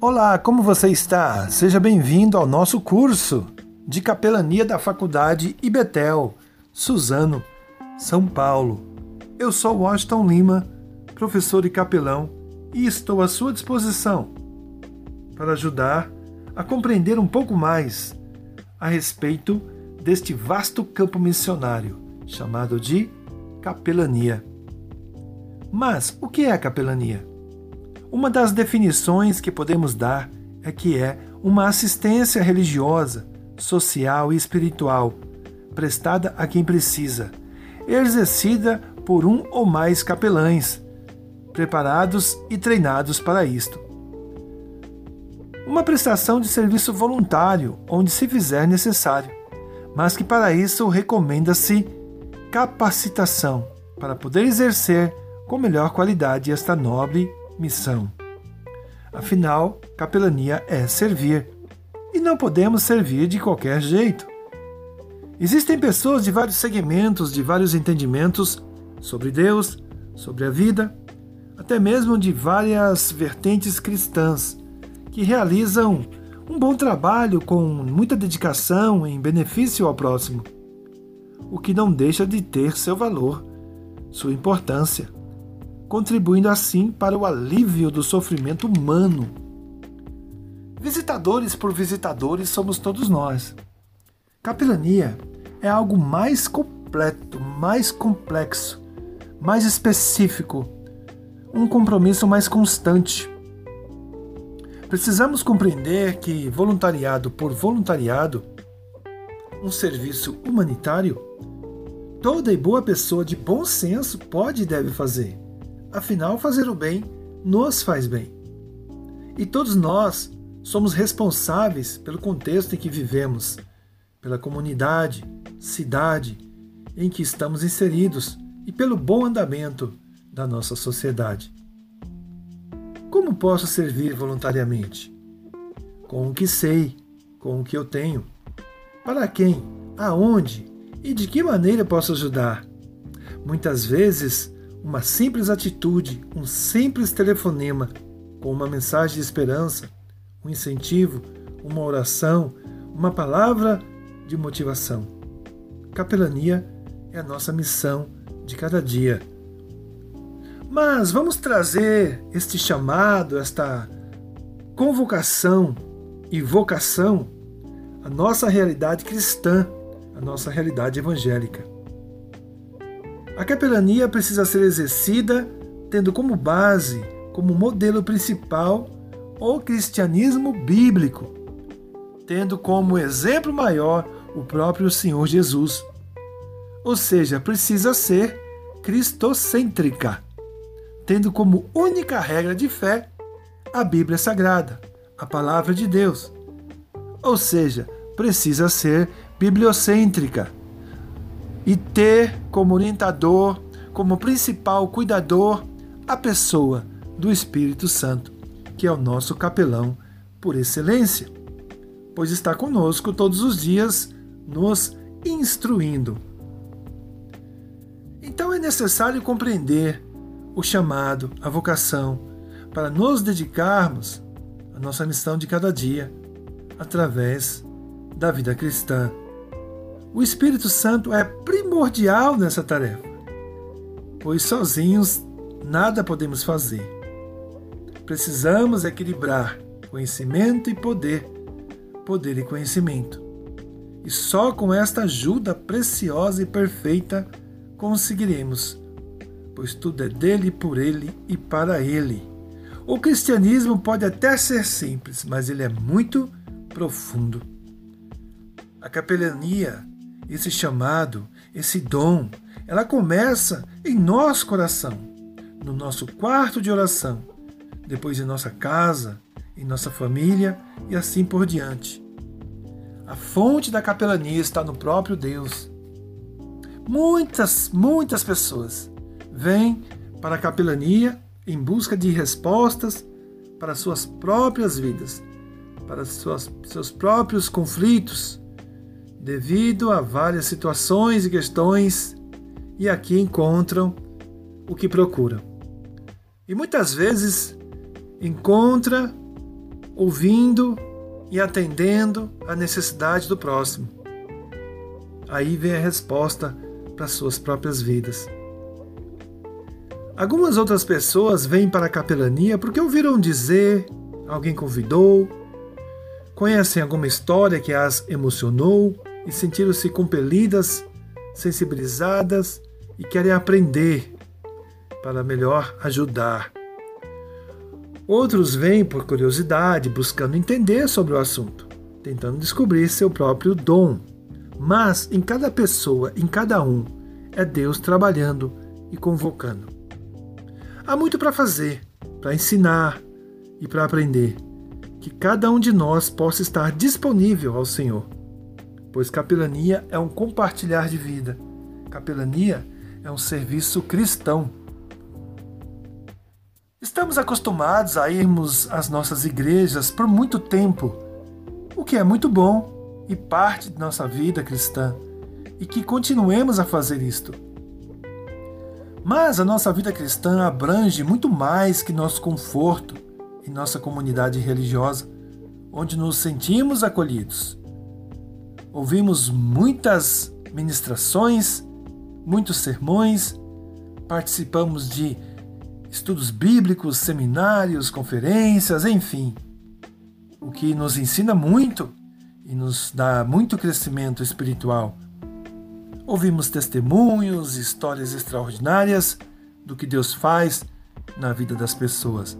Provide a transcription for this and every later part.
Olá, como você está? Seja bem-vindo ao nosso curso de capelania da Faculdade Ibetel, Suzano, São Paulo. Eu sou Washington Lima, professor e capelão, e estou à sua disposição para ajudar a compreender um pouco mais a respeito deste vasto campo missionário chamado de capelania. Mas o que é a capelania? Uma das definições que podemos dar é que é uma assistência religiosa, social e espiritual prestada a quem precisa, exercida por um ou mais capelães, preparados e treinados para isto. Uma prestação de serviço voluntário, onde se fizer necessário, mas que para isso recomenda-se capacitação para poder exercer com melhor qualidade esta nobre missão. Afinal, capelania é servir, e não podemos servir de qualquer jeito. Existem pessoas de vários segmentos, de vários entendimentos sobre Deus, sobre a vida, até mesmo de várias vertentes cristãs, que realizam um bom trabalho com muita dedicação em benefício ao próximo, o que não deixa de ter seu valor, sua importância contribuindo assim para o alívio do sofrimento humano. Visitadores por visitadores somos todos nós. Capelania é algo mais completo, mais complexo, mais específico, um compromisso mais constante. Precisamos compreender que voluntariado por voluntariado, um serviço humanitário, toda e boa pessoa de bom senso pode e deve fazer. Afinal, fazer o bem nos faz bem. E todos nós somos responsáveis pelo contexto em que vivemos, pela comunidade, cidade em que estamos inseridos e pelo bom andamento da nossa sociedade. Como posso servir voluntariamente? Com o que sei, com o que eu tenho. Para quem, aonde e de que maneira posso ajudar? Muitas vezes uma simples atitude, um simples telefonema com uma mensagem de esperança, um incentivo, uma oração, uma palavra de motivação. Capelania é a nossa missão de cada dia. Mas vamos trazer este chamado, esta convocação e vocação à nossa realidade cristã, à nossa realidade evangélica. A capelania precisa ser exercida tendo como base, como modelo principal, o cristianismo bíblico, tendo como exemplo maior o próprio Senhor Jesus. Ou seja, precisa ser cristocêntrica, tendo como única regra de fé a Bíblia Sagrada, a palavra de Deus. Ou seja, precisa ser bibliocêntrica, e ter como orientador, como principal cuidador, a pessoa do Espírito Santo, que é o nosso capelão por excelência, pois está conosco todos os dias, nos instruindo. Então é necessário compreender o chamado, a vocação, para nos dedicarmos à nossa missão de cada dia, através da vida cristã. O Espírito Santo é primordial nessa tarefa, pois sozinhos nada podemos fazer. Precisamos equilibrar conhecimento e poder, poder e conhecimento. E só com esta ajuda preciosa e perfeita conseguiremos, pois tudo é dele, por ele e para ele. O cristianismo pode até ser simples, mas ele é muito profundo. A capelania esse chamado, esse dom, ela começa em nosso coração, no nosso quarto de oração, depois em nossa casa, em nossa família e assim por diante. A fonte da capelania está no próprio Deus. Muitas, muitas pessoas vêm para a capelania em busca de respostas para suas próprias vidas, para suas, seus próprios conflitos, devido a várias situações e questões, e aqui encontram o que procuram. E muitas vezes encontra ouvindo e atendendo à necessidade do próximo. Aí vem a resposta para suas próprias vidas. Algumas outras pessoas vêm para a capelania porque ouviram dizer, alguém convidou, conhecem alguma história que as emocionou e sentiram-se compelidas, sensibilizadas e querem aprender para melhor ajudar. Outros vêm por curiosidade, buscando entender sobre o assunto, tentando descobrir seu próprio dom. Mas em cada pessoa, em cada um, é Deus trabalhando e convocando. Há muito para fazer, para ensinar e para aprender. Que cada um de nós possa estar disponível ao Senhor. Pois capelania é um compartilhar de vida. Capelania é um serviço cristão. Estamos acostumados a irmos às nossas igrejas por muito tempo, o que é muito bom e parte de nossa vida cristã, e que continuemos a fazer isto. Mas a nossa vida cristã abrange muito mais que nosso conforto e nossa comunidade religiosa, onde nos sentimos acolhidos. Ouvimos muitas ministrações, muitos sermões, participamos de estudos bíblicos, seminários, conferências, enfim. O que nos ensina muito e nos dá muito crescimento espiritual Ouvimos testemunhos, histórias extraordinárias do que Deus faz na vida das pessoas.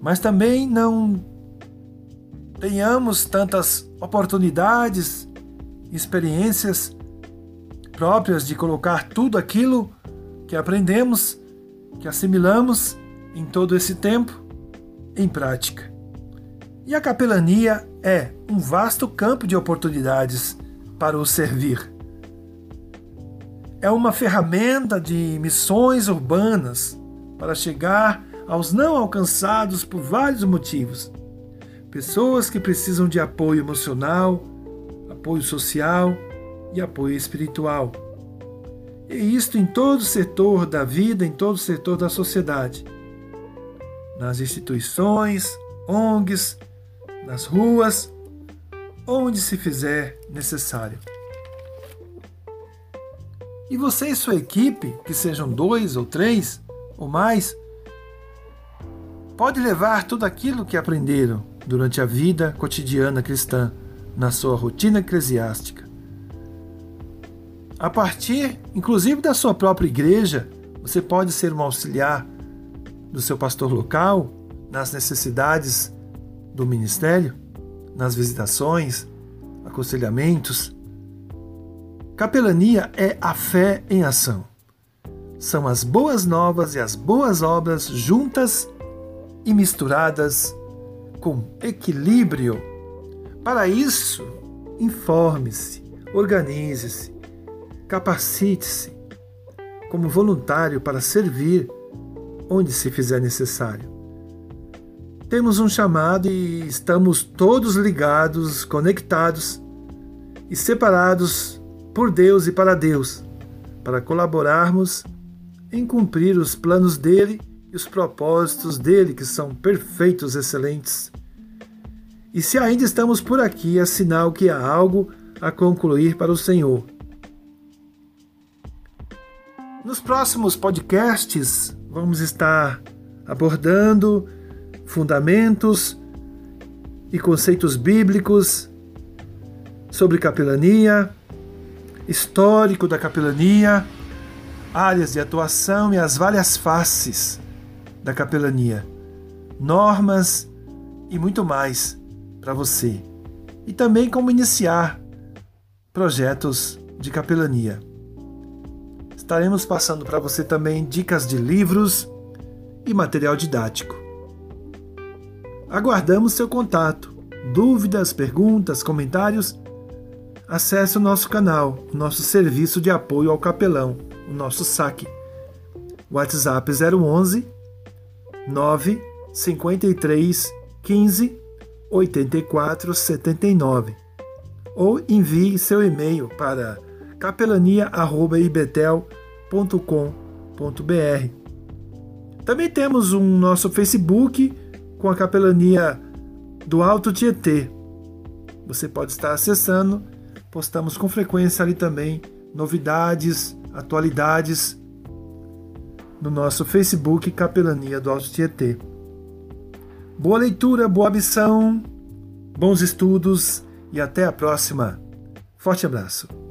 Mas também não tenhamos tantas oportunidades, experiências próprias de colocar tudo aquilo que aprendemos, que assimilamos em todo esse tempo em prática. E a capelania é um vasto campo de oportunidades para o servir é uma ferramenta de missões urbanas para chegar aos não alcançados por vários motivos. Pessoas que precisam de apoio emocional, apoio social e apoio espiritual. E isto em todo setor da vida, em todo setor da sociedade. Nas instituições, ONGs, nas ruas, onde se fizer necessário. E você e sua equipe, que sejam dois ou três ou mais, pode levar tudo aquilo que aprenderam durante a vida cotidiana cristã na sua rotina eclesiástica. A partir, inclusive, da sua própria igreja, você pode ser um auxiliar do seu pastor local nas necessidades do ministério, nas visitações, aconselhamentos Capelania é a fé em ação. São as boas novas e as boas obras juntas e misturadas com equilíbrio. Para isso, informe-se, organize-se, capacite-se como voluntário para servir onde se fizer necessário. Temos um chamado e estamos todos ligados, conectados e separados por Deus e para Deus, para colaborarmos em cumprir os planos dele e os propósitos dele, que são perfeitos, excelentes. E se ainda estamos por aqui, é sinal que há algo a concluir para o Senhor. Nos próximos podcasts, vamos estar abordando fundamentos e conceitos bíblicos sobre capelania, histórico da capelania, áreas de atuação e as várias faces da capelania, normas e muito mais para você. E também como iniciar projetos de capelania. Estaremos passando para você também dicas de livros e material didático. Aguardamos seu contato. Dúvidas, perguntas, comentários acesse o nosso canal, o nosso serviço de apoio ao capelão, o nosso saque. WhatsApp 011 9 53 15 84 79 ou envie seu e-mail para capelania@ibetel.com.br. Também temos um nosso Facebook com a capelania do Alto Tietê. Você pode estar acessando, postamos com frequência ali também novidades, atualidades no nosso Facebook Capelania do Alto Tietê. Boa leitura, boa missão, bons estudos e até a próxima. Forte abraço.